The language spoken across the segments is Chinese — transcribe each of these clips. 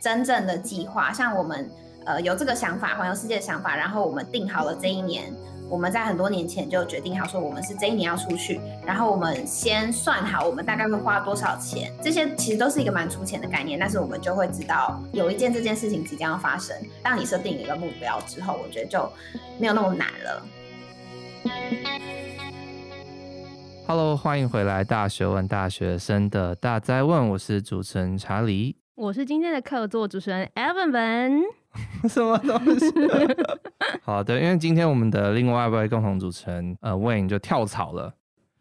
真正的计划，像我们呃有这个想法，环游世界的想法，然后我们定好了这一年。我们在很多年前就决定好说，我们是这一年要出去，然后我们先算好我们大概会花多少钱，这些其实都是一个蛮粗浅的概念，但是我们就会知道有一件这件事情即将要发生。当你设定一个目标之后，我觉得就没有那么难了。Hello，欢迎回来，大学问大学生的大哉问，我是主持人查理，我是今天的客座主持人 Evan 文。什么东西？好的，因为今天我们的另外一位共同主持人呃 Wayne 就跳槽了。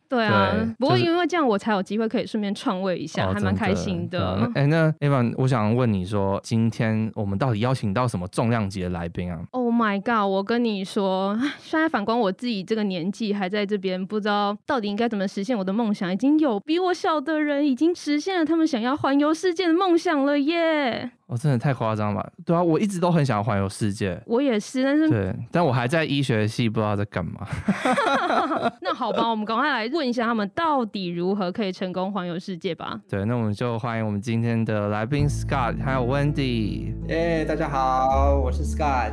对啊，对不过因为这样，我才有机会可以顺便创位一下，就是、还蛮开心的。哎、欸，那 Evan，我想问你说，今天我们到底邀请到什么重量级的来宾啊？Oh my god！我跟你说，现在反观我自己这个年纪还在这边，不知道到底应该怎么实现我的梦想。已经有比我小的人已经实现了他们想要环游世界的梦想了耶！哦，真的太夸张了。对啊，我一直都很想要环游世界。我也是，但是对，但我还在医学系，不知道在干嘛。那好吧，我们赶快来问一下他们到底如何可以成功环游世界吧。对，那我们就欢迎我们今天的来宾 Scott，还有 Wendy。耶，大家好，我是 Scott。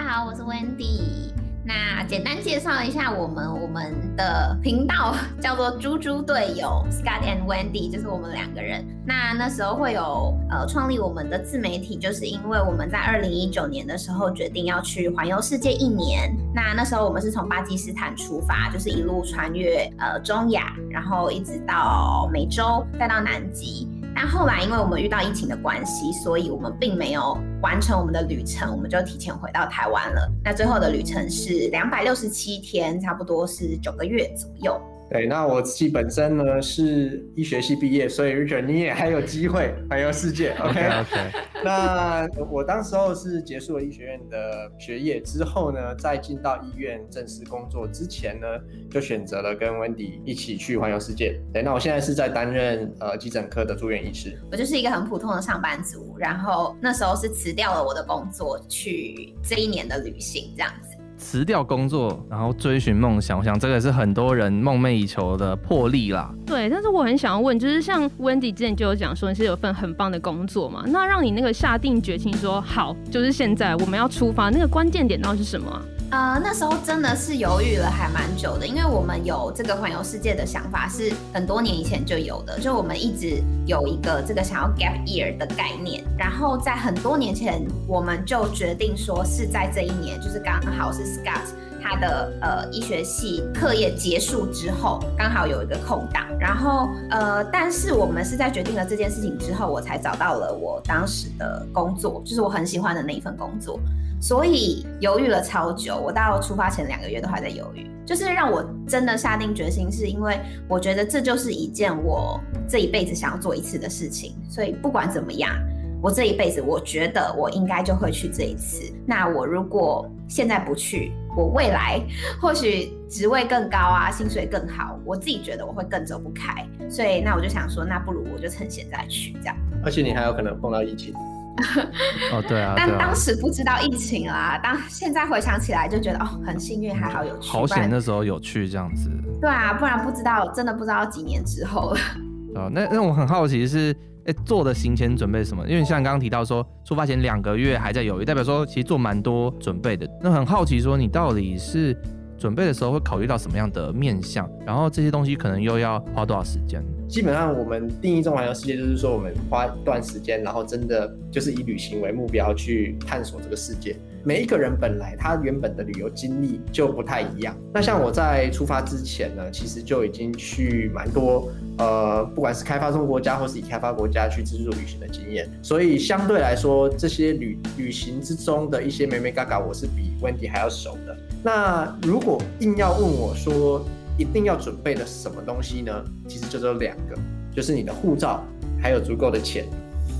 大家好，我是 Wendy。那简单介绍一下我们，我们的频道 叫做猪猪队友 Scott and Wendy，就是我们两个人。那那时候会有呃创立我们的自媒体，就是因为我们在二零一九年的时候决定要去环游世界一年。那那时候我们是从巴基斯坦出发，就是一路穿越呃中亚，然后一直到美洲，再到南极。但后来，因为我们遇到疫情的关系，所以我们并没有完成我们的旅程，我们就提前回到台湾了。那最后的旅程是两百六十七天，差不多是九个月左右。对，那我自己本身呢是医学系毕业，所以 Richard 你也还有机会环游世界。OK OK。那我当时候是结束了医学院的学业之后呢，在进到医院正式工作之前呢，就选择了跟 Wendy 一起去环游世界。对，那我现在是在担任呃急诊科的住院医师。我就是一个很普通的上班族，然后那时候是辞掉了我的工作，去这一年的旅行这样子。辞掉工作，然后追寻梦想，我想这个是很多人梦寐以求的魄力啦。对，但是我很想要问，就是像 Wendy 之前就有讲说你是有份很棒的工作嘛？那让你那个下定决心说好，就是现在我们要出发，那个关键点到底是什么啊？呃，那时候真的是犹豫了还蛮久的，因为我们有这个环游世界的想法是很多年以前就有的，就我们一直有一个这个想要 gap year 的概念，然后在很多年前我们就决定说是在这一年，就是刚好是 Scott 他的呃医学系课业结束之后，刚好有一个空档，然后呃，但是我们是在决定了这件事情之后，我才找到了我当时的工作，就是我很喜欢的那一份工作。所以犹豫了超久，我到出发前两个月都还在犹豫。就是让我真的下定决心，是因为我觉得这就是一件我这一辈子想要做一次的事情。所以不管怎么样，我这一辈子我觉得我应该就会去这一次。那我如果现在不去，我未来或许职位更高啊，薪水更好，我自己觉得我会更走不开。所以那我就想说，那不如我就趁现在去这样。而且你还有可能碰到疫情。哦，对啊，但当时不知道疫情啦。当现在回想起来，就觉得哦，很幸运，还好有去。好险那时候有去这样子。对啊，不然不知道，真的不知道几年之后了。哦，那那我很好奇是，哎，做的行前准备什么？因为像刚刚提到说，出发前两个月还在犹豫，代表说其实做蛮多准备的。那很好奇说，你到底是准备的时候会考虑到什么样的面向？然后这些东西可能又要花多少时间？基本上，我们定义中环游世界，就是说我们花一段时间，然后真的就是以旅行为目标去探索这个世界。每一个人本来他原本的旅游经历就不太一样。那像我在出发之前呢，其实就已经去蛮多，呃，不管是开发中国家或是已开发国家去自助旅行的经验。所以相对来说，这些旅旅行之中的一些眉眉嘎嘎，我是比 Wendy 还要熟的。那如果硬要问我说，一定要准备的什么东西呢？其实就只有两个，就是你的护照，还有足够的钱，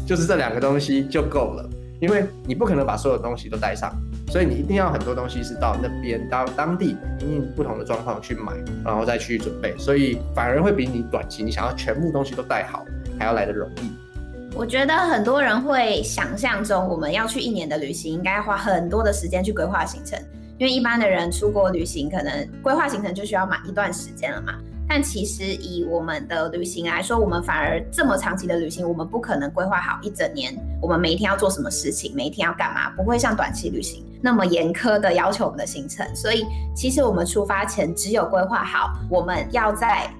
就是这两个东西就够了。因为你不可能把所有东西都带上，所以你一定要很多东西是到那边到当地，因应不同的状况去买，然后再去准备。所以反而会比你短期你想要全部东西都带好还要来得容易。我觉得很多人会想象中，我们要去一年的旅行，应该花很多的时间去规划行程。因为一般的人出国旅行，可能规划行程就需要满一段时间了嘛。但其实以我们的旅行来说，我们反而这么长期的旅行，我们不可能规划好一整年，我们每一天要做什么事情，每一天要干嘛，不会像短期旅行那么严苛的要求我们的行程。所以其实我们出发前只有规划好我们要在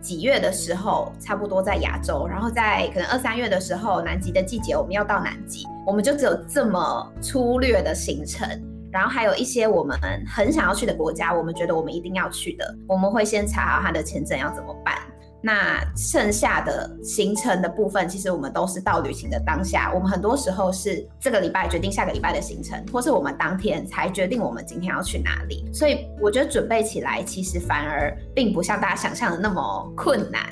几月的时候，差不多在亚洲，然后在可能二三月的时候，南极的季节我们要到南极，我们就只有这么粗略的行程。然后还有一些我们很想要去的国家，我们觉得我们一定要去的，我们会先查好他的签证要怎么办。那剩下的行程的部分，其实我们都是到旅行的当下，我们很多时候是这个礼拜决定下个礼拜的行程，或是我们当天才决定我们今天要去哪里。所以我觉得准备起来其实反而并不像大家想象的那么困难。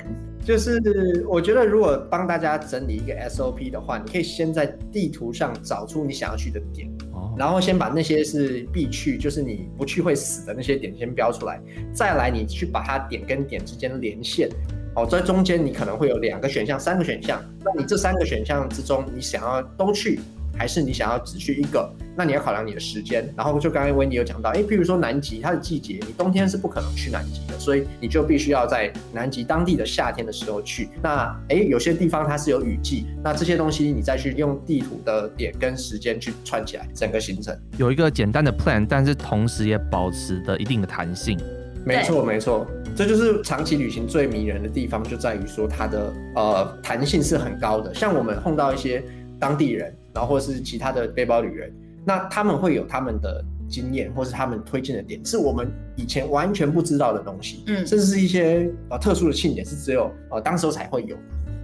就是我觉得，如果帮大家整理一个 SOP 的话，你可以先在地图上找出你想要去的点，然后先把那些是必去，就是你不去会死的那些点先标出来，再来你去把它点跟点之间连线。哦，在中间你可能会有两个选项、三个选项，那你这三个选项之中，你想要都去？还是你想要只去一个？那你要考量你的时间。然后就刚刚温妮有讲到，哎，譬如说南极，它的季节，你冬天是不可能去南极的，所以你就必须要在南极当地的夏天的时候去。那哎，有些地方它是有雨季，那这些东西你再去用地图的点跟时间去串起来整个行程，有一个简单的 plan，但是同时也保持的一定的弹性。没错，没错，这就是长期旅行最迷人的地方，就在于说它的呃弹性是很高的。像我们碰到一些当地人。然后或是其他的背包旅人，那他们会有他们的经验，或是他们推荐的点，是我们以前完全不知道的东西，嗯，甚至是一些呃特殊的庆典，是只有呃当时候才会有，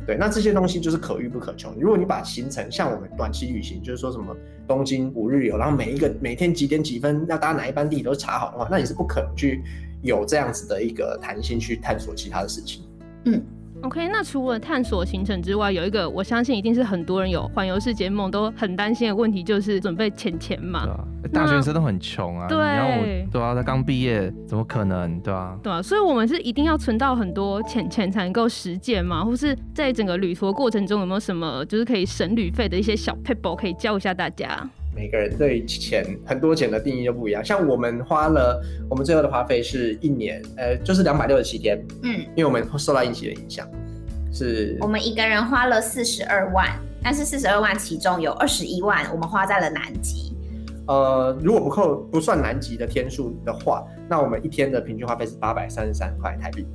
对，那这些东西就是可遇不可求。如果你把行程像我们短期旅行，就是说什么东京五日游，然后每一个每天几点几分要搭哪一班地铁都查好的话，那你是不可能去有这样子的一个弹性去探索其他的事情，嗯。OK，那除了探索行程之外，有一个我相信一定是很多人有环游世界梦都很担心的问题，就是准备钱钱嘛。对啊，大学生都很穷啊。对。然后对啊，他刚毕业，怎么可能？对啊。对啊，所以我们是一定要存到很多钱钱才能够实践嘛？或是在整个旅途的过程中有没有什么就是可以省旅费的一些小 p e p l e 可以教一下大家？每个人对钱很多钱的定义就不一样，像我们花了，我们最后的花费是一年，呃，就是两百六十七天，嗯，因为我们受到疫情的影响，是，我们一个人花了四十二万，但是四十二万其中有二十一万我们花在了南极，呃，如果不扣不算南极的天数的话，那我们一天的平均花费是八百三十三块台币，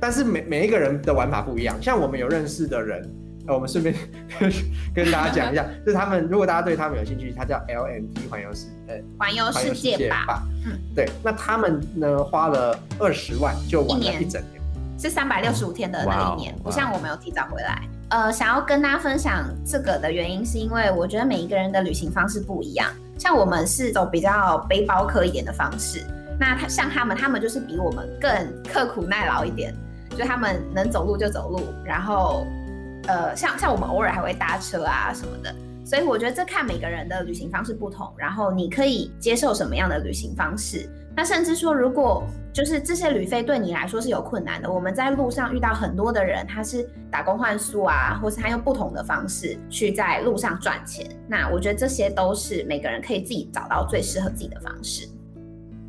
但是每每一个人的玩法不一样，像我们有认识的人。呃、我们顺便 跟大家讲一下，就是他们如果大家对他们有兴趣，他叫 LMT 环游世呃环游世界吧，嗯，对，那他们呢花了二十万就玩了一整年，年是三百六十五天的那一年，不像我们有提早回来。呃，想要跟大家分享这个的原因，是因为我觉得每一个人的旅行方式不一样，像我们是走比较背包客一点的方式，那他像他们，他们就是比我们更刻苦耐劳一点，就他们能走路就走路，然后。呃，像像我们偶尔还会搭车啊什么的，所以我觉得这看每个人的旅行方式不同，然后你可以接受什么样的旅行方式。那甚至说，如果就是这些旅费对你来说是有困难的，我们在路上遇到很多的人，他是打工换宿啊，或是他用不同的方式去在路上赚钱。那我觉得这些都是每个人可以自己找到最适合自己的方式。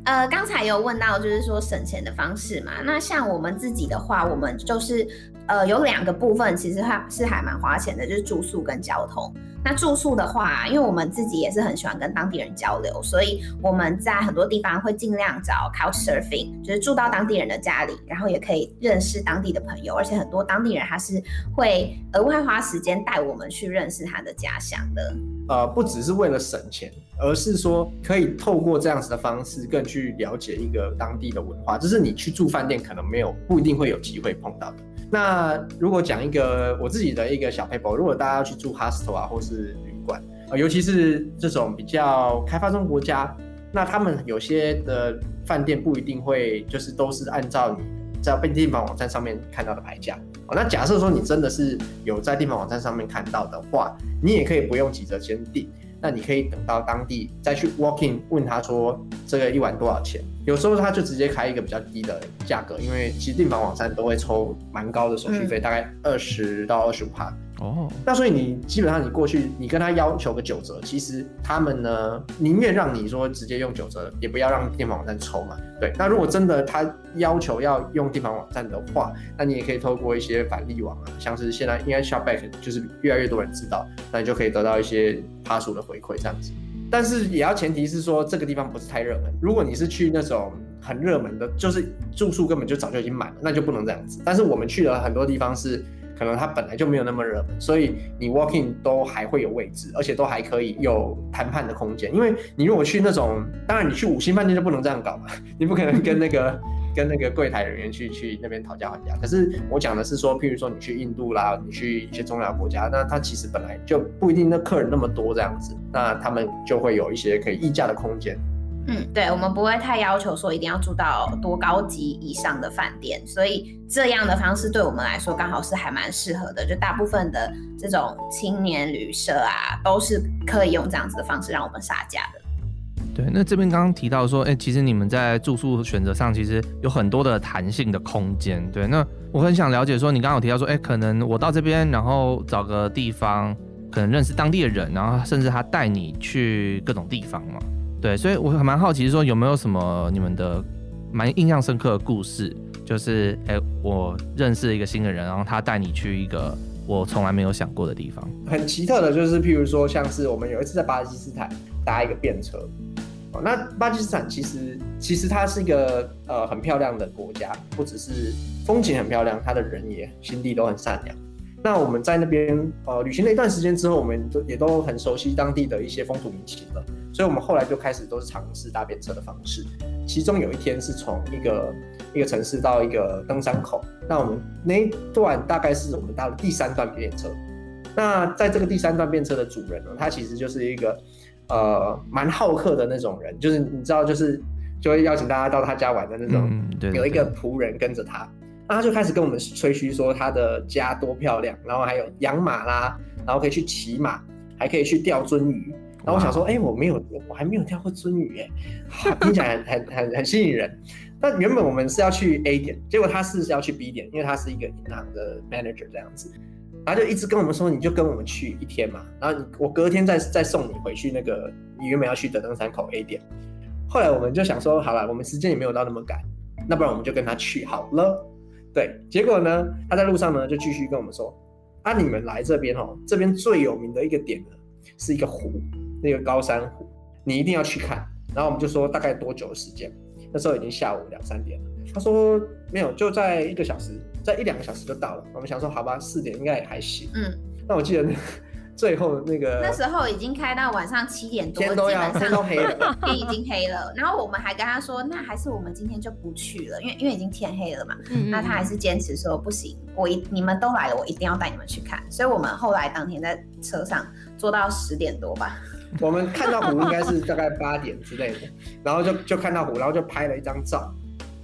呃，刚才有问到就是说省钱的方式嘛，那像我们自己的话，我们就是。呃，有两个部分，其实还是还蛮花钱的，就是住宿跟交通。那住宿的话，因为我们自己也是很喜欢跟当地人交流，所以我们在很多地方会尽量找 Couch Surfing，就是住到当地人的家里，然后也可以认识当地的朋友，而且很多当地人他是会额外花时间带我们去认识他的家乡的。呃，不只是为了省钱，而是说可以透过这样子的方式，更去了解一个当地的文化，这是你去住饭店可能没有，不一定会有机会碰到的。那如果讲一个我自己的一个小 paper，，如果大家要去住 hostel 啊，或是旅馆，呃，尤其是这种比较开发中国家，那他们有些的饭店不一定会就是都是按照你在订房网站上面看到的牌价。哦，那假设说你真的是有在订房网站上面看到的话，你也可以不用急着先订，那你可以等到当地再去 walk in 问他说这个一晚多少钱。有时候他就直接开一个比较低的价格，因为其实订房网站都会抽蛮高的手续费，嗯、大概二十到二十五趴。哦，那所以你基本上你过去，你跟他要求个九折，其实他们呢宁愿让你说直接用九折，也不要让订房网站抽嘛。对，那如果真的他要求要用订房网站的话，那你也可以透过一些返利网啊，像是现在应该 Shopback 就是越来越多人知道，那你就可以得到一些趴数的回馈这样子。但是也要前提是说这个地方不是太热门，如果你是去那种很热门的，就是住宿根本就早就已经满了，那就不能这样子。但是我们去了很多地方是。可能它本来就没有那么热门，所以你 walking 都还会有位置，而且都还可以有谈判的空间。因为你如果去那种，当然你去五星饭店就不能这样搞嘛，你不可能跟那个跟那个柜台人员去去那边讨价还价。可是我讲的是说，譬如说你去印度啦，你去一些中亚国家，那他其实本来就不一定那客人那么多这样子，那他们就会有一些可以议价的空间。嗯，对，我们不会太要求说一定要住到多高级以上的饭店，所以这样的方式对我们来说刚好是还蛮适合的。就大部分的这种青年旅社啊，都是可以用这样子的方式让我们杀价的。对，那这边刚刚提到说，哎，其实你们在住宿选择上其实有很多的弹性的空间。对，那我很想了解说，你刚刚有提到说，哎，可能我到这边，然后找个地方，可能认识当地的人，然后甚至他带你去各种地方嘛。对，所以我还蛮好奇，说有没有什么你们的蛮印象深刻的故事？就是，哎，我认识一个新的人，然后他带你去一个我从来没有想过的地方。很奇特的，就是譬如说，像是我们有一次在巴基斯坦搭一个便车，哦，那巴基斯坦其实其实它是一个呃很漂亮的国家，不只是风景很漂亮，它的人也心地都很善良。那我们在那边呃旅行了一段时间之后，我们都也都很熟悉当地的一些风土民情了，所以我们后来就开始都是尝试搭便车的方式。其中有一天是从一个一个城市到一个登山口，那我们那一段大概是我们搭了第三段便车。那在这个第三段便车的主人呢，他其实就是一个呃蛮好客的那种人，就是你知道，就是就会邀请大家到他家玩的那种，嗯、对对对，有一个仆人跟着他。那他就开始跟我们吹嘘说他的家多漂亮，然后还有养马啦，然后可以去骑马，还可以去钓鳟鱼。然后我想说，哎、欸，我没有，我还没有钓过鳟鱼，哎，听起来很 很很很吸引人。但原本我们是要去 A 点，结果他是要去 B 点，因为他是一个银行的 manager 这样子，然后就一直跟我们说，你就跟我们去一天嘛，然后我隔天再再送你回去那个你原本要去的登山口 A 点。后来我们就想说，好了，我们时间也没有到那么赶，那不然我们就跟他去好了。对，结果呢，他在路上呢就继续跟我们说，啊，你们来这边哦，这边最有名的一个点呢，是一个湖，那个高山湖，你一定要去看。然后我们就说大概多久的时间？那时候已经下午两三点了。他说没有，就在一个小时，在一两个小时就到了。我们想说好吧，四点应该也还行。嗯，那我记得。最后那个那时候已经开到晚上七点多，天都要天都黑了，天已经黑了。然后我们还跟他说，那还是我们今天就不去了，因为因为已经天黑了嘛。嗯，那他还是坚持说不行，我一你们都来了，我一定要带你们去看。所以我们后来当天在车上坐到十点多吧。我们看到湖应该是大概八点之类的，然后就就看到湖，然后就拍了一张照。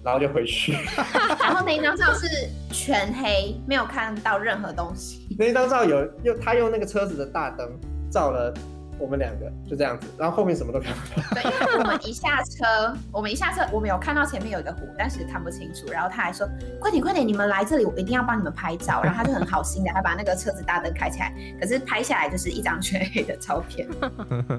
然后就回去，然后那一张照是全黑，没有看到任何东西。那一张照有用他用那个车子的大灯照了。我们两个就这样子，然后后面什么都看不到。对，因为我们一下车，我们一下车，我们有看到前面有一个湖，但是看不清楚。然后他还说：“快点，快点，你们来这里，我一定要帮你们拍照。”然后他就很好心的，还把那个车子大灯开起来。可是拍下来就是一张全黑的照片。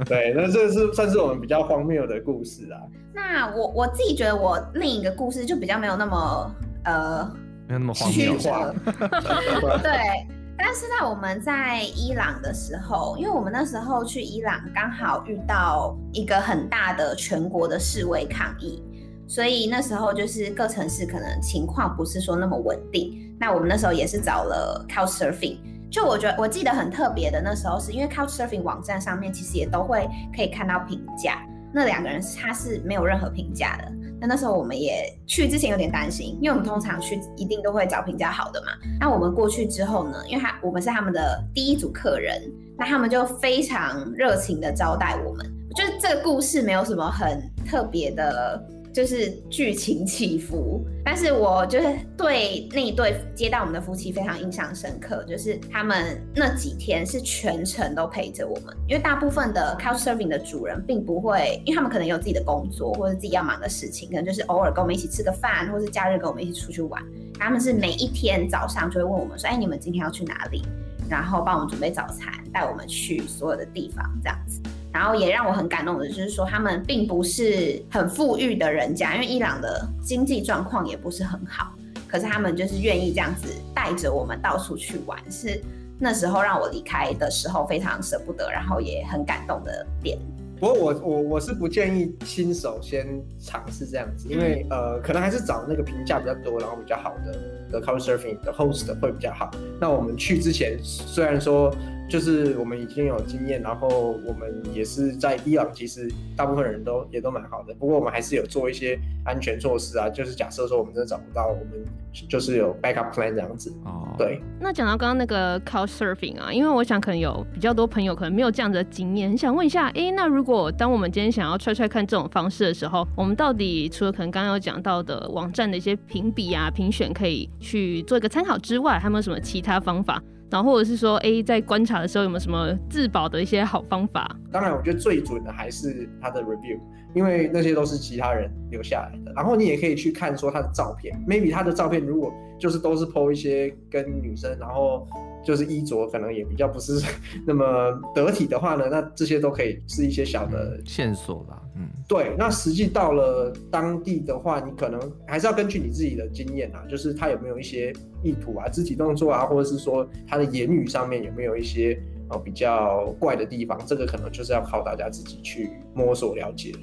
对，那这是算是我们比较荒谬的故事啊。那我我自己觉得，我另一个故事就比较没有那么呃，没有那么荒谬。对。但是在我们在伊朗的时候，因为我们那时候去伊朗刚好遇到一个很大的全国的示威抗议，所以那时候就是各城市可能情况不是说那么稳定。那我们那时候也是找了 Couchsurfing，就我觉得我记得很特别的那时候是因为 Couchsurfing 网站上面其实也都会可以看到评价，那两个人他是没有任何评价的。那那时候我们也去之前有点担心，因为我们通常去一定都会找评价好的嘛。那我们过去之后呢，因为他我们是他们的第一组客人，那他们就非常热情的招待我们。就是这个故事没有什么很特别的就是剧情起伏，但是我就是对那一对接待我们的夫妻非常印象深刻，就是他们那几天是全程都陪着我们，因为大部分的 Couchsurfing 的主人并不会，因为他们可能有自己的工作或者自己要忙的事情，可能就是偶尔跟我们一起吃个饭，或是假日跟我们一起出去玩。他们是每一天早上就会问我们说：“哎，你们今天要去哪里？”然后帮我们准备早餐，带我们去所有的地方，这样子。然后也让我很感动的，就是说他们并不是很富裕的人家，因为伊朗的经济状况也不是很好，可是他们就是愿意这样子带着我们到处去玩，是那时候让我离开的时候非常舍不得，然后也很感动的点。不过我我我是不建议新手先尝试这样子，因为呃可能还是找那个评价比较多，然后比较好的的 Couchsurfing 的 host 会比较好。那我们去之前虽然说。就是我们已经有经验，然后我们也是在伊朗，其实大部分人都也都蛮好的。不过我们还是有做一些安全措施啊，就是假设说我们真的找不到，我们就是有 backup plan 这样子。哦，对。那讲到刚刚那个 Couchsurfing 啊，因为我想可能有比较多朋友可能没有这样子的经验，很想问一下，哎，那如果当我们今天想要 try try 看这种方式的时候，我们到底除了可能刚刚有讲到的网站的一些评比啊、评选可以去做一个参考之外，还有没有什么其他方法？然后或者是说，哎，在观察的时候有没有什么自保的一些好方法？当然，我觉得最准的还是他的 review，因为那些都是其他人留下来的。然后你也可以去看说他的照片，maybe 他的照片如果就是都是 po 一些跟女生，然后。就是衣着可能也比较不是 那么得体的话呢，那这些都可以是一些小的线索吧。嗯，对。那实际到了当地的话，你可能还是要根据你自己的经验啊，就是他有没有一些意图啊、肢体动作啊，或者是说他的言语上面有没有一些呃比较怪的地方，这个可能就是要靠大家自己去摸索了解。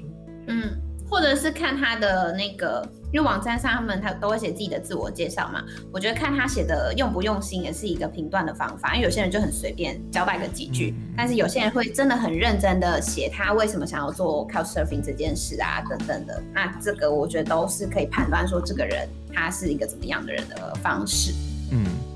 嗯。或者是看他的那个，因为网站上他们他都会写自己的自我介绍嘛，我觉得看他写的用不用心也是一个评断的方法。因为有些人就很随便交代个几句，但是有些人会真的很认真的写他为什么想要做 Couchsurfing 这件事啊等等的。那这个我觉得都是可以判断说这个人他是一个怎么样的人的方式。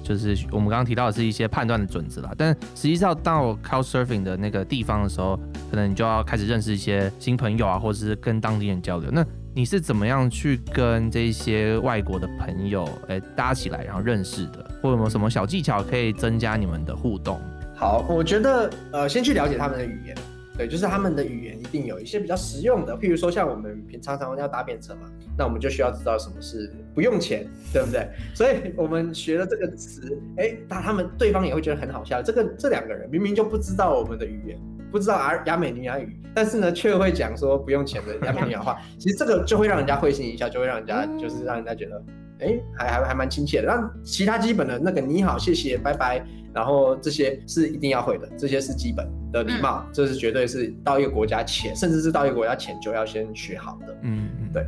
就是我们刚刚提到的是一些判断的准则啦，但实际上到 Couchsurfing 的那个地方的时候，可能你就要开始认识一些新朋友啊，或者是跟当地人交流。那你是怎么样去跟这些外国的朋友哎、搭起来，然后认识的？或有没有什么小技巧可以增加你们的互动？好，我觉得呃，先去了解他们的语言。对，就是他们的语言一定有一些比较实用的，譬如说像我们平常常要搭便车嘛，那我们就需要知道什么是不用钱，对不对？所以我们学了这个词，哎，那他们对方也会觉得很好笑。这个这两个人明明就不知道我们的语言，不知道阿亚美尼亚语，但是呢却会讲说不用钱的亚美尼亚话，其实这个就会让人家会心一笑，就会让人家就是让人家觉得，哎，还还还蛮亲切的。那其他基本的那个你好、谢谢、拜拜。然后这些是一定要会的，这些是基本的礼貌，这是绝对是到一个国家前，甚至是到一个国家前就要先学好的。嗯，对，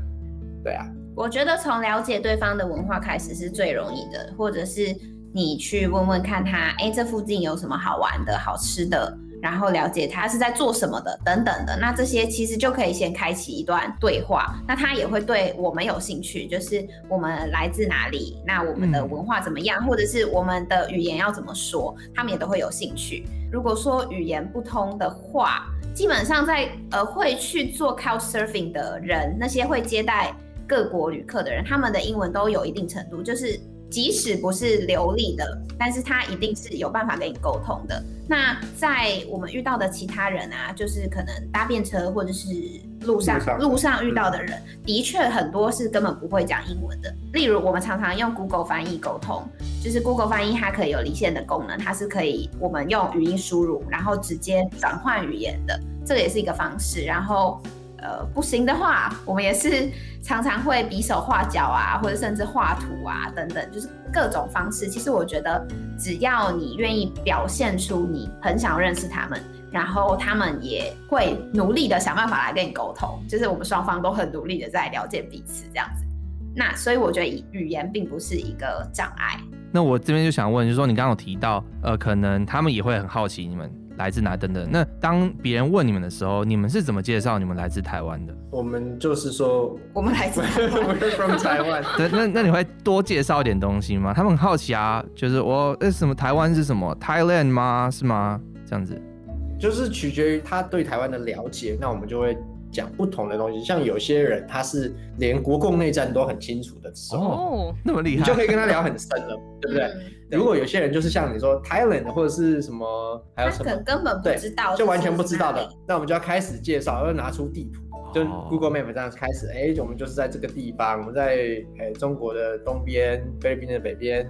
对啊。我觉得从了解对方的文化开始是最容易的，或者是你去问问看他，哎，这附近有什么好玩的、好吃的。然后了解他是在做什么的，等等的，那这些其实就可以先开启一段对话。那他也会对我们有兴趣，就是我们来自哪里，那我们的文化怎么样，或者是我们的语言要怎么说，他们也都会有兴趣。如果说语言不通的话，基本上在呃会去做 Couchsurfing 的人，那些会接待各国旅客的人，他们的英文都有一定程度，就是。即使不是流利的，但是他一定是有办法跟你沟通的。那在我们遇到的其他人啊，就是可能搭便车或者是路上路上，遇到的人，的确很多是根本不会讲英文的。例如，我们常常用 Google 翻译沟通，就是 Google 翻译它可以有离线的功能，它是可以我们用语音输入，然后直接转换语言的，这个也是一个方式。然后。呃，不行的话，我们也是常常会比手画脚啊，或者甚至画图啊，等等，就是各种方式。其实我觉得，只要你愿意表现出你很想要认识他们，然后他们也会努力的想办法来跟你沟通，就是我们双方都很努力的在了解彼此这样子。那所以我觉得语言并不是一个障碍。那我这边就想问，就是说你刚刚有提到，呃，可能他们也会很好奇你们。来自哪等等？那当别人问你们的时候，你们是怎么介绍你们来自台湾的？我们就是说，我们来自台湾。我们 from 台湾。对，那那你会多介绍一点东西吗？他们很好奇啊，就是我呃什么台湾是什么 Thailand 吗？是吗？这样子，就是取决于他对台湾的了解。那我们就会讲不同的东西。像有些人他是连国共内战都很清楚的时候，哦，那么厉害，你就可以跟他聊很深了，对不对？嗯如果有些人就是像你说 Thailand 或者是什么，还有什么可能根本不知道，就完全不知道的那我们就要开始介绍，要拿出地图，就 Google Map 这样开始，哎、我们就是在这个地方，我们在哎中国的东边，菲律宾的北边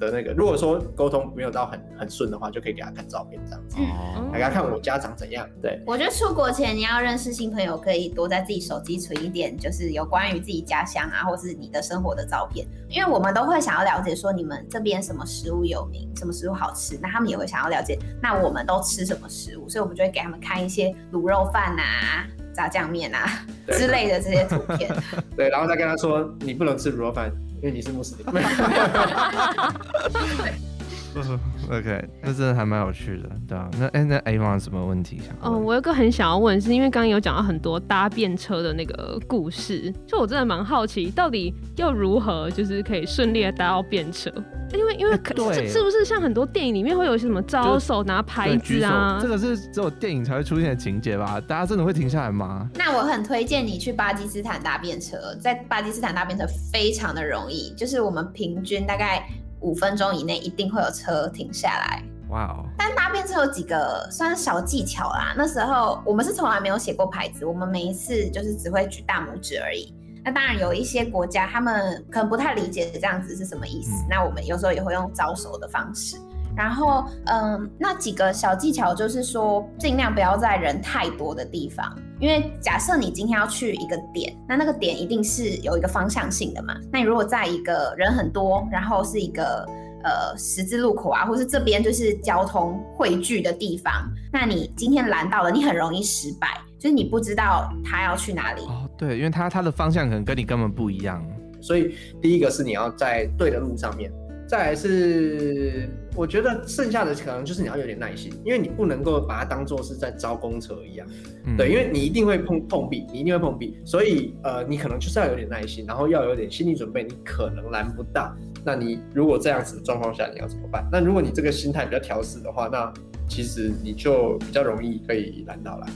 的那个。如果说沟通没有到很很顺的话，就可以给他看照片这样子，嗯，给他看我家长怎样。对，我觉得出国前你要认识新朋友，可以多在自己手机存一点，就是有关于自己家乡啊，或是你的生活的照片，因为我们都会想要了解说你们这边什么食物有名，什么食物好吃，那他们也会想要了解，那我们都吃什么食物，所以我们就会给他们看一些卤肉饭啊、炸酱面啊之类的这些图片。对，然后再跟他说你不能吃卤肉饭，因为你是穆斯林。OK，那真的还蛮有趣的，对啊。那哎、欸，那 Avon 有什么问题想问？哦，我有个很想要问，是因为刚刚有讲到很多搭便车的那个故事，就我真的蛮好奇，到底要如何就是可以顺利的搭到便车？因为因为可、欸、对是不是像很多电影里面会有一些什么招手拿牌子啊？这个是只有电影才会出现的情节吧？大家真的会停下来吗？那我很推荐你去巴基斯坦搭便车，在巴基斯坦搭便车非常的容易，就是我们平均大概。五分钟以内一定会有车停下来。哇哦！但搭便车有几个算是小技巧啦。那时候我们是从来没有写过牌子，我们每一次就是只会举大拇指而已。那当然有一些国家他们可能不太理解这样子是什么意思，嗯、那我们有时候也会用招手的方式。然后，嗯，那几个小技巧就是说，尽量不要在人太多的地方，因为假设你今天要去一个点，那那个点一定是有一个方向性的嘛。那你如果在一个人很多，然后是一个呃十字路口啊，或是这边就是交通汇聚的地方，那你今天拦到了，你很容易失败，就是你不知道他要去哪里。哦，对，因为他他的方向可能跟你根本不一样，所以第一个是你要在对的路上面。再来是，我觉得剩下的可能就是你要有点耐心，因为你不能够把它当做是在招公车一样，嗯、对，因为你一定会碰碰壁，你一定会碰壁，所以呃，你可能就是要有点耐心，然后要有点心理准备，你可能拦不到。那你如果这样子的状况下，你要怎么办？那如果你这个心态比较调试的话，那其实你就比较容易可以拦到了。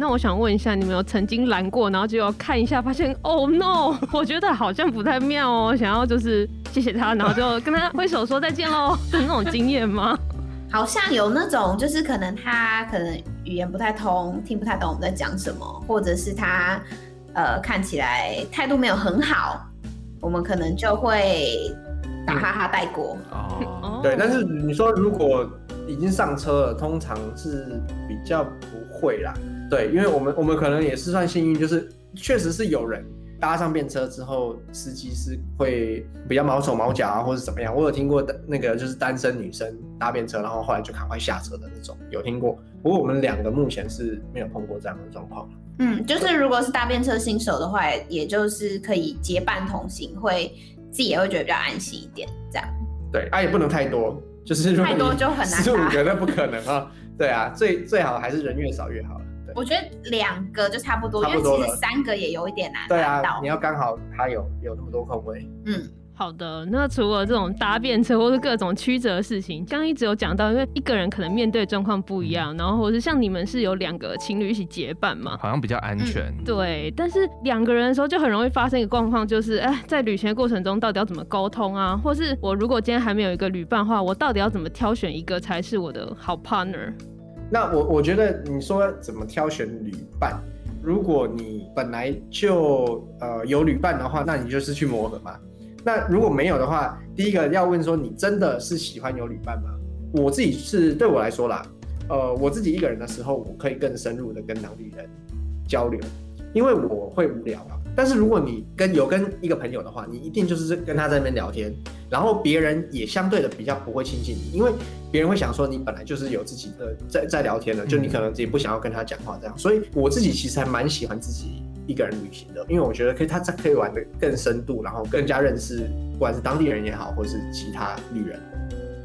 那我想问一下，你们有曾经拦过，然后结果看一下，发现哦、oh、no，我觉得好像不太妙哦，想要就是谢谢他，然后就跟他挥手说再见喽 的那种经验吗？好像有那种，就是可能他可能语言不太通，听不太懂我们在讲什么，或者是他呃看起来态度没有很好，我们可能就会打哈哈带过。哦，对，但是你说如果已经上车了，通常是比较不会啦。对，因为我们我们可能也是算幸运，就是确实是有人搭上便车之后，司机是会比较毛手毛脚啊，或者怎么样。我有听过的那个就是单身女生搭便车，然后后来就赶快下车的那种，有听过。不过我们两个目前是没有碰过这样的状况。嗯，就是如果是搭便车新手的话，也就是可以结伴同行，会自己也会觉得比较安心一点，这样。对，啊也不能太多，就是太多就很难搭。十五个那不可能啊。对啊，最最好还是人越少越好。我觉得两个就差不多，差不多，因为其实三个也有一点难。对啊，你要刚好它有有那么多空位。嗯，好的。那除了这种搭便车或是各种曲折的事情，刚刚一直有讲到，因为一个人可能面对状况不一样，然后或是像你们是有两个情侣一起结伴嘛，好像比较安全。嗯、对，但是两个人的时候就很容易发生一个状况，就是哎，在旅行的过程中到底要怎么沟通啊？或是我如果今天还没有一个旅伴的话，我到底要怎么挑选一个才是我的好 partner？那我我觉得你说怎么挑选旅伴，如果你本来就呃有旅伴的话，那你就是去磨合嘛。那如果没有的话，第一个要问说你真的是喜欢有旅伴吗？我自己是对我来说啦，呃，我自己一个人的时候，我可以更深入的跟当地人交流，因为我会无聊啊。但是如果你跟有跟一个朋友的话，你一定就是跟他在那边聊天，然后别人也相对的比较不会亲近你，因为别人会想说你本来就是有自己的在在聊天的，就你可能自己不想要跟他讲话这样。所以我自己其实还蛮喜欢自己一个人旅行的，因为我觉得可以他可以玩的更深度，然后更加认识不管是当地人也好，或是其他旅人。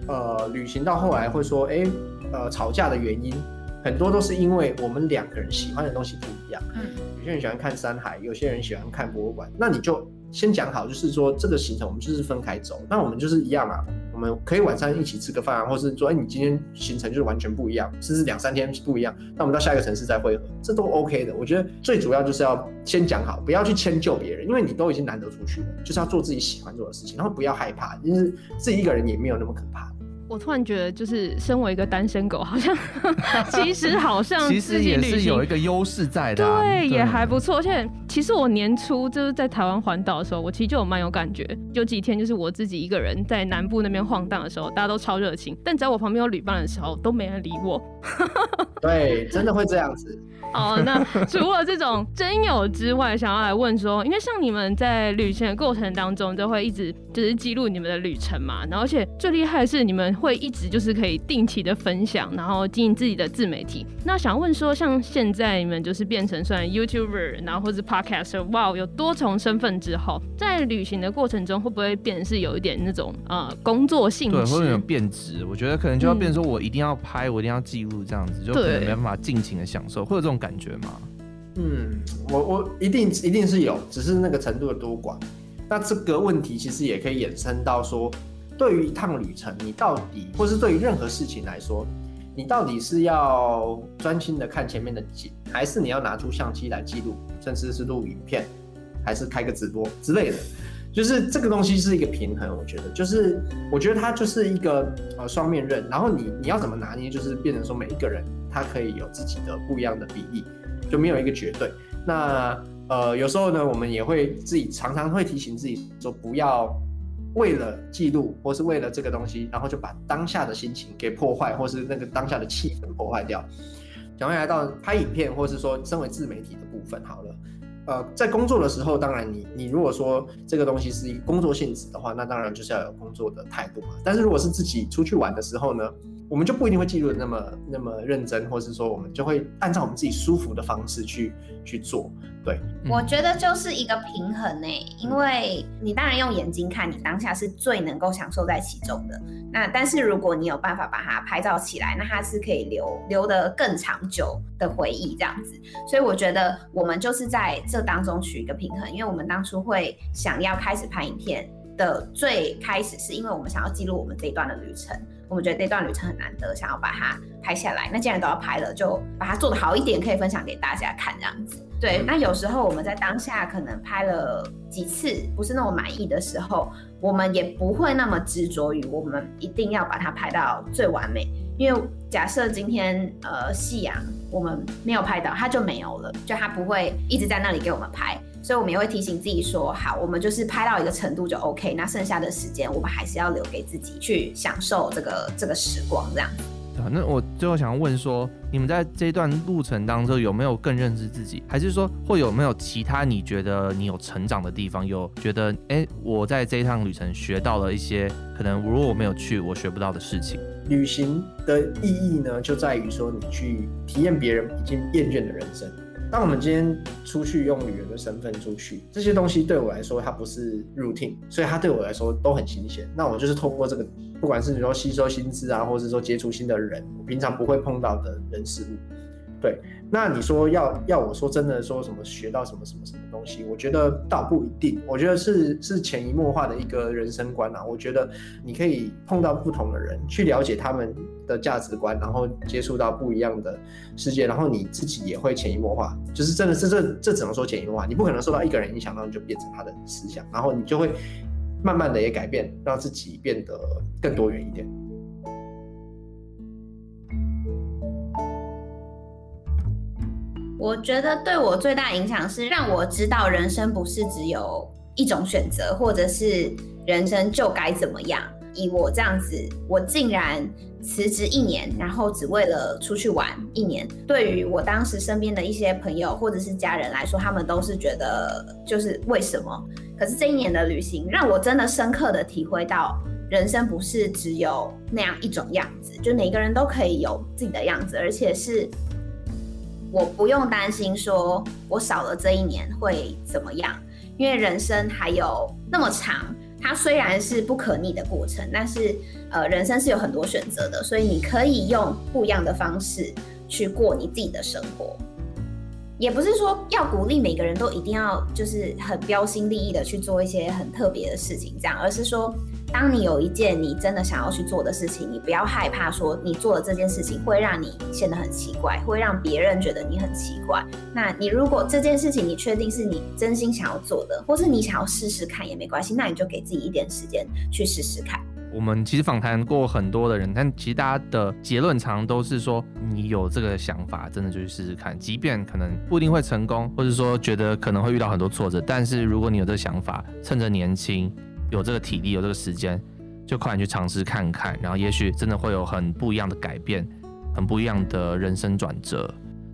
呃，旅行到后来会说，哎，呃，吵架的原因很多都是因为我们两个人喜欢的东西不一样。嗯。有些人喜欢看山海，有些人喜欢看博物馆。那你就先讲好，就是说这个行程我们就是分开走。那我们就是一样啊，我们可以晚上一起吃个饭啊，或是说，哎，你今天行程就是完全不一样，甚至两三天不一样，那我们到下一个城市再会合，这都 OK 的。我觉得最主要就是要先讲好，不要去迁就别人，因为你都已经难得出去了，就是要做自己喜欢做的事情，然后不要害怕，就是自己一个人也没有那么可怕。我突然觉得，就是身为一个单身狗，好像 其实好像其实也是有一个优势在的，啊对，对，也还不错。而且其实我年初就是在台湾环岛的时候，我其实就有蛮有感觉。有几天就是我自己一个人在南部那边晃荡的时候，大家都超热情，但只要我旁边有旅伴的时候，都没人理我。对，真的会这样子。哦，那除了这种真友之外，想要来问说，因为像你们在旅行的过程当中，都会一直就是记录你们的旅程嘛，然后而且最厉害的是你们会一直就是可以定期的分享，然后经营自己的自媒体。那想问说，像现在你们就是变成算 YouTuber，然后或是 Podcaster，哇，有多重身份之后，在旅行的过程中会不会变成是有一点那种呃工作性质？对，会有点变质。我觉得可能就要变成说我一定要拍，嗯、我一定要记录这样子，就可能没办法尽情的享受，会有这种。感觉吗？嗯，我我一定一定是有，只是那个程度有多广。那这个问题其实也可以衍生到说，对于一趟旅程，你到底，或是对于任何事情来说，你到底是要专心的看前面的景，还是你要拿出相机来记录，甚至是录影片，还是开个直播之类的？就是这个东西是一个平衡，我觉得，就是我觉得它就是一个呃双面刃，然后你你要怎么拿捏，就是变成说每一个人他可以有自己的不一样的比例，就没有一个绝对。那呃有时候呢，我们也会自己常常会提醒自己说，不要为了记录或是为了这个东西，然后就把当下的心情给破坏，或是那个当下的气氛破坏掉。讲回来到拍影片，或是说身为自媒体的部分，好了。呃，在工作的时候，当然你你如果说这个东西是一工作性质的话，那当然就是要有工作的态度嘛。但是如果是自己出去玩的时候呢，我们就不一定会记录的那么那么认真，或是说我们就会按照我们自己舒服的方式去去做。对，我觉得就是一个平衡呢，因为你当然用眼睛看，你当下是最能够享受在其中的。那但是如果你有办法把它拍照起来，那它是可以留留得更长久的回忆这样子。所以我觉得我们就是在这当中取一个平衡，因为我们当初会想要开始拍影片的最开始，是因为我们想要记录我们这一段的旅程。我们觉得这段旅程很难得，想要把它拍下来。那既然都要拍了，就把它做得好一点，可以分享给大家看这样子。对，那有时候我们在当下可能拍了几次不是那么满意的时候，我们也不会那么执着于我们一定要把它拍到最完美。因为假设今天呃夕阳我们没有拍到，它就没有了，就它不会一直在那里给我们拍。所以我们也会提醒自己说，好，我们就是拍到一个程度就 OK，那剩下的时间我们还是要留给自己去享受这个这个时光这样子。那我最后想要问说，你们在这一段路程当中有没有更认识自己，还是说会有没有其他你觉得你有成长的地方？有觉得哎、欸，我在这一趟旅程学到了一些可能如果我没有去我学不到的事情。旅行的意义呢，就在于说你去体验别人已经厌倦的人生。当我们今天出去用旅游的身份出去，这些东西对我来说它不是 routine，所以它对我来说都很新鲜。那我就是通过这个，不管是你说吸收新知啊，或者是说接触新的人，我平常不会碰到的人事物，对。那你说要要我说真的说什么学到什么什么什么东西？我觉得倒不一定，我觉得是是潜移默化的一个人生观啊。我觉得你可以碰到不同的人，去了解他们的价值观，然后接触到不一样的世界，然后你自己也会潜移默化。就是真的是这这只能说潜移默化，你不可能受到一个人影响，然后你就变成他的思想，然后你就会慢慢的也改变，让自己变得更多元一点。我觉得对我最大影响是让我知道人生不是只有一种选择，或者是人生就该怎么样。以我这样子，我竟然辞职一年，然后只为了出去玩一年。对于我当时身边的一些朋友或者是家人来说，他们都是觉得就是为什么？可是这一年的旅行让我真的深刻的体会到，人生不是只有那样一种样子，就每个人都可以有自己的样子，而且是。我不用担心说，我少了这一年会怎么样，因为人生还有那么长。它虽然是不可逆的过程，但是呃，人生是有很多选择的，所以你可以用不一样的方式去过你自己的生活。也不是说要鼓励每个人都一定要就是很标新立异的去做一些很特别的事情，这样，而是说当你有一件你真的想要去做的事情，你不要害怕说你做的这件事情会让你显得很奇怪，会让别人觉得你很奇怪。那你如果这件事情你确定是你真心想要做的，或是你想要试试看也没关系，那你就给自己一点时间去试试看。我们其实访谈过很多的人，但其实大家的结论常都是说，你有这个想法，真的就去试试看，即便可能不一定会成功，或者说觉得可能会遇到很多挫折，但是如果你有这个想法，趁着年轻，有这个体力，有这个时间，就快点去尝试看看，然后也许真的会有很不一样的改变，很不一样的人生转折。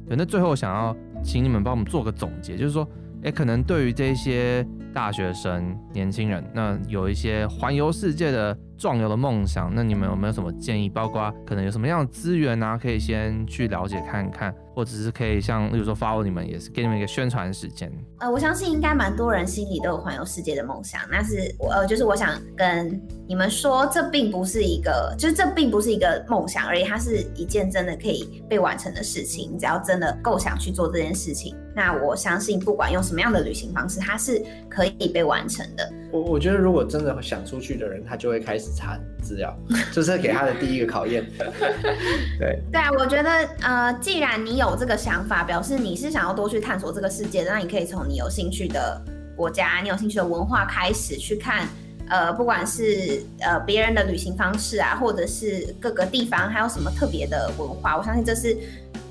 对，那最后想要请你们帮我们做个总结，就是说，哎，可能对于这些大学生、年轻人，那有一些环游世界的。壮游的梦想，那你们有没有什么建议？包括可能有什么样的资源啊，可以先去了解看看，或者是可以像，例如说 follow 你们，也是给你们一个宣传时间。呃，我相信应该蛮多人心里都有环游世界的梦想。那是我呃，就是我想跟你们说，这并不是一个，就是这并不是一个梦想而已，它是一件真的可以被完成的事情。只要真的够想去做这件事情，那我相信不管用什么样的旅行方式，它是可以被完成的。我我觉得，如果真的想出去的人，他就会开始查资料，这是给他的第一个考验。对对啊，我觉得呃，既然你有这个想法，表示你是想要多去探索这个世界的，那你可以从你有兴趣的国家、你有兴趣的文化开始去看，呃，不管是呃别人的旅行方式啊，或者是各个地方还有什么特别的文化，我相信这是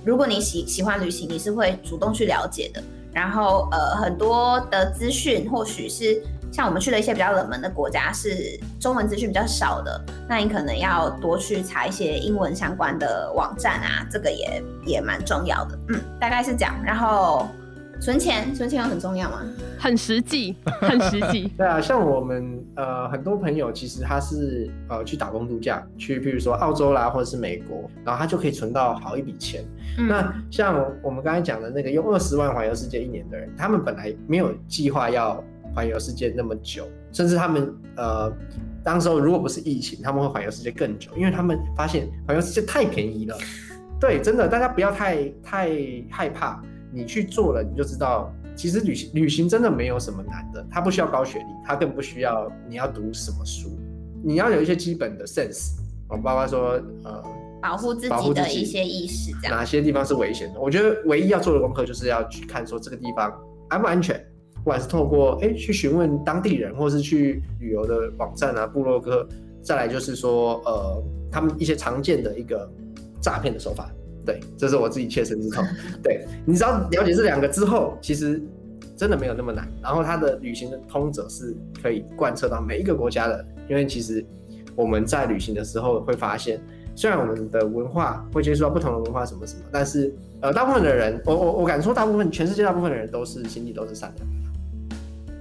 如果你喜喜欢旅行，你是会主动去了解的。然后呃，很多的资讯或许是。像我们去了一些比较冷门的国家，是中文资讯比较少的，那你可能要多去查一些英文相关的网站啊，这个也也蛮重要的。嗯，大概是这样。然后存钱，存钱有很重要吗？很实际，很实际。对啊，像我们呃很多朋友，其实他是呃去打工度假，去譬如说澳洲啦，或者是美国，然后他就可以存到好一笔钱。嗯、那像我们刚才讲的那个用二十万环游世界一年的人，他们本来没有计划要。环游世界那么久，甚至他们呃，当时候如果不是疫情，他们会环游世界更久，因为他们发现环游世界太便宜了。对，真的，大家不要太太害怕，你去做了，你就知道，其实旅行旅行真的没有什么难的，它不需要高学历，它更不需要你要读什么书，你要有一些基本的 sense，我包括说呃，保护自己的一些意识，这样哪些地方是危险的？我觉得唯一要做的功课就是要去看说这个地方安不安全。不管是透过哎、欸、去询问当地人，或是去旅游的网站啊、部落格，再来就是说呃他们一些常见的一个诈骗的手法，对，这是我自己切身之痛。对，你只要了解这两个之后，其实真的没有那么难。然后它的旅行的通则是可以贯彻到每一个国家的，因为其实我们在旅行的时候会发现，虽然我们的文化会接触到不同的文化什么什么，但是呃大部分的人，我我我敢说大部分全世界大部分的人都是心地都是善良。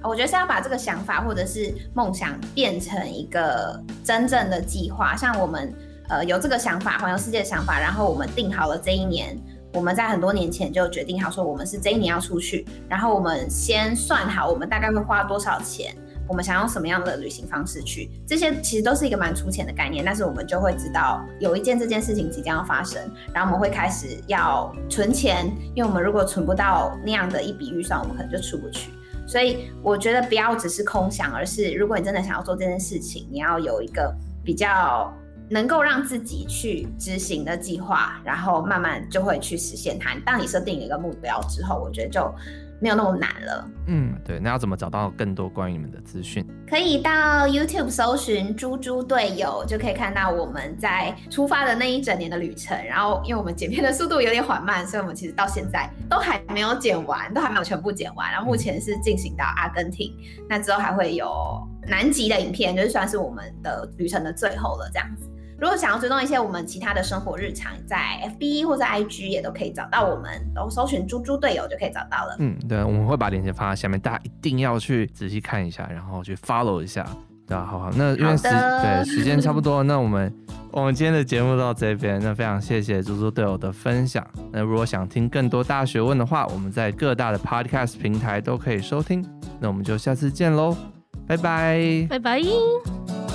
我觉得是要把这个想法或者是梦想变成一个真正的计划。像我们呃有这个想法，环游世界的想法，然后我们定好了这一年，我们在很多年前就决定好说我们是这一年要出去，然后我们先算好我们大概会花多少钱，我们想用什么样的旅行方式去，这些其实都是一个蛮粗浅的概念，但是我们就会知道有一件这件事情即将要发生，然后我们会开始要存钱，因为我们如果存不到那样的一笔预算，我们可能就出不去。所以我觉得不要只是空想，而是如果你真的想要做这件事情，你要有一个比较能够让自己去执行的计划，然后慢慢就会去实现它。当你设定一个目标之后，我觉得就。没有那么难了。嗯，对，那要怎么找到更多关于你们的资讯？可以到 YouTube 搜寻“猪猪队友”，就可以看到我们在出发的那一整年的旅程。然后，因为我们剪片的速度有点缓慢，所以我们其实到现在都还没有剪完，都还没有全部剪完。然后目前是进行到阿根廷，那之后还会有南极的影片，就是算是我们的旅程的最后了，这样子。如果想要追踪一些我们其他的生活日常，在 FB 或者 IG 也都可以找到我们，都搜寻“猪猪队友”就可以找到了。嗯，对，我们会把链接放在下面，大家一定要去仔细看一下，然后去 follow 一下。对啊，好好，那因为时对时间差不多，那我们我们今天的节目到这边，那非常谢谢猪猪队友的分享。那如果想听更多大学问的话，我们在各大的 Podcast 平台都可以收听。那我们就下次见喽，拜拜，拜拜。